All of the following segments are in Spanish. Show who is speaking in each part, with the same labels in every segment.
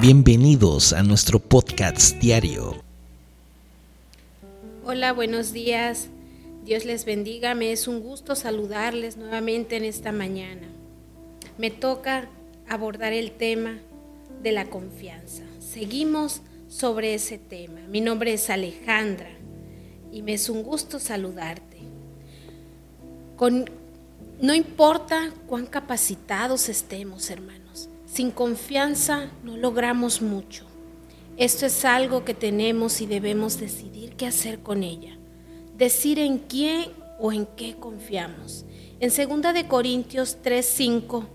Speaker 1: Bienvenidos a nuestro podcast diario.
Speaker 2: Hola, buenos días. Dios les bendiga. Me es un gusto saludarles nuevamente en esta mañana. Me toca abordar el tema de la confianza. Seguimos sobre ese tema. Mi nombre es Alejandra y me es un gusto saludarte. Con, no importa cuán capacitados estemos, hermanos, sin confianza no logramos mucho. Esto es algo que tenemos y debemos decidir qué hacer con ella. Decir en quién o en qué confiamos. En 2 de Corintios 3:5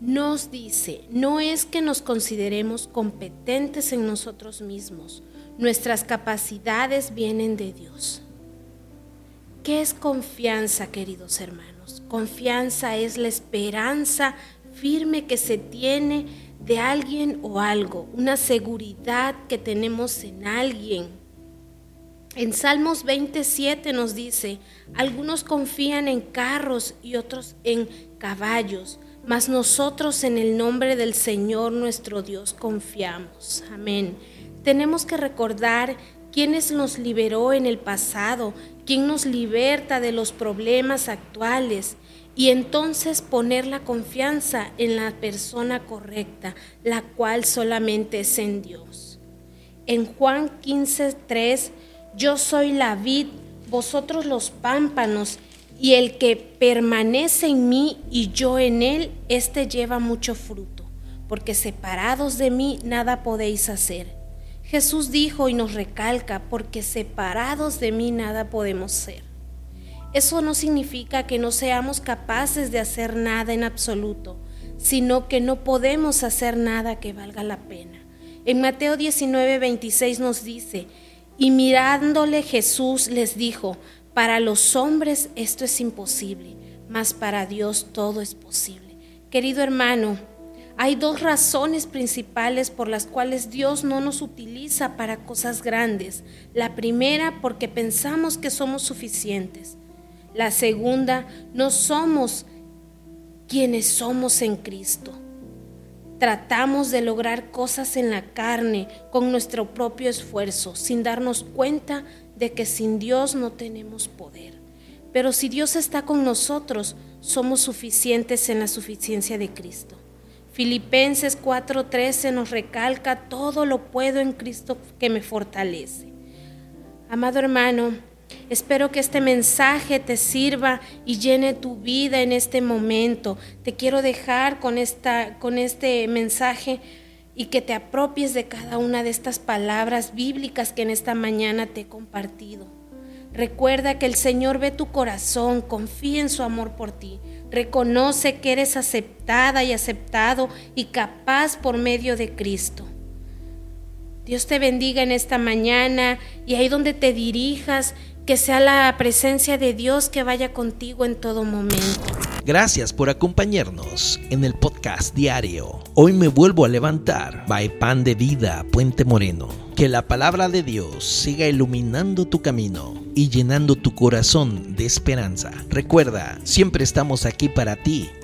Speaker 2: nos dice, no es que nos consideremos competentes en nosotros mismos, nuestras capacidades vienen de Dios. ¿Qué es confianza, queridos hermanos? Confianza es la esperanza firme que se tiene de alguien o algo, una seguridad que tenemos en alguien. En Salmos 27 nos dice, algunos confían en carros y otros en caballos, mas nosotros en el nombre del Señor nuestro Dios confiamos. Amén. Tenemos que recordar quién nos liberó en el pasado, quién nos liberta de los problemas actuales y entonces poner la confianza en la persona correcta, la cual solamente es en Dios. En Juan 15:3, yo soy la vid, vosotros los pámpanos, y el que permanece en mí y yo en él, éste lleva mucho fruto, porque separados de mí nada podéis hacer. Jesús dijo y nos recalca, porque separados de mí nada podemos ser. Eso no significa que no seamos capaces de hacer nada en absoluto, sino que no podemos hacer nada que valga la pena. En Mateo 19, 26 nos dice, y mirándole Jesús les dijo, para los hombres esto es imposible, mas para Dios todo es posible. Querido hermano, hay dos razones principales por las cuales Dios no nos utiliza para cosas grandes. La primera, porque pensamos que somos suficientes. La segunda, no somos quienes somos en Cristo. Tratamos de lograr cosas en la carne con nuestro propio esfuerzo, sin darnos cuenta de que sin Dios no tenemos poder. Pero si Dios está con nosotros, somos suficientes en la suficiencia de Cristo. Filipenses 4:13 nos recalca, todo lo puedo en Cristo que me fortalece. Amado hermano, espero que este mensaje te sirva y llene tu vida en este momento. Te quiero dejar con, esta, con este mensaje y que te apropies de cada una de estas palabras bíblicas que en esta mañana te he compartido. Recuerda que el Señor ve tu corazón, confía en su amor por ti, reconoce que eres aceptada y aceptado y capaz por medio de Cristo. Dios te bendiga en esta mañana y ahí donde te dirijas, que sea la presencia de Dios que vaya contigo en todo momento.
Speaker 1: Gracias por acompañarnos en el podcast diario. Hoy me vuelvo a levantar. By Pan de Vida, Puente Moreno. Que la palabra de Dios siga iluminando tu camino y llenando tu corazón de esperanza. Recuerda, siempre estamos aquí para ti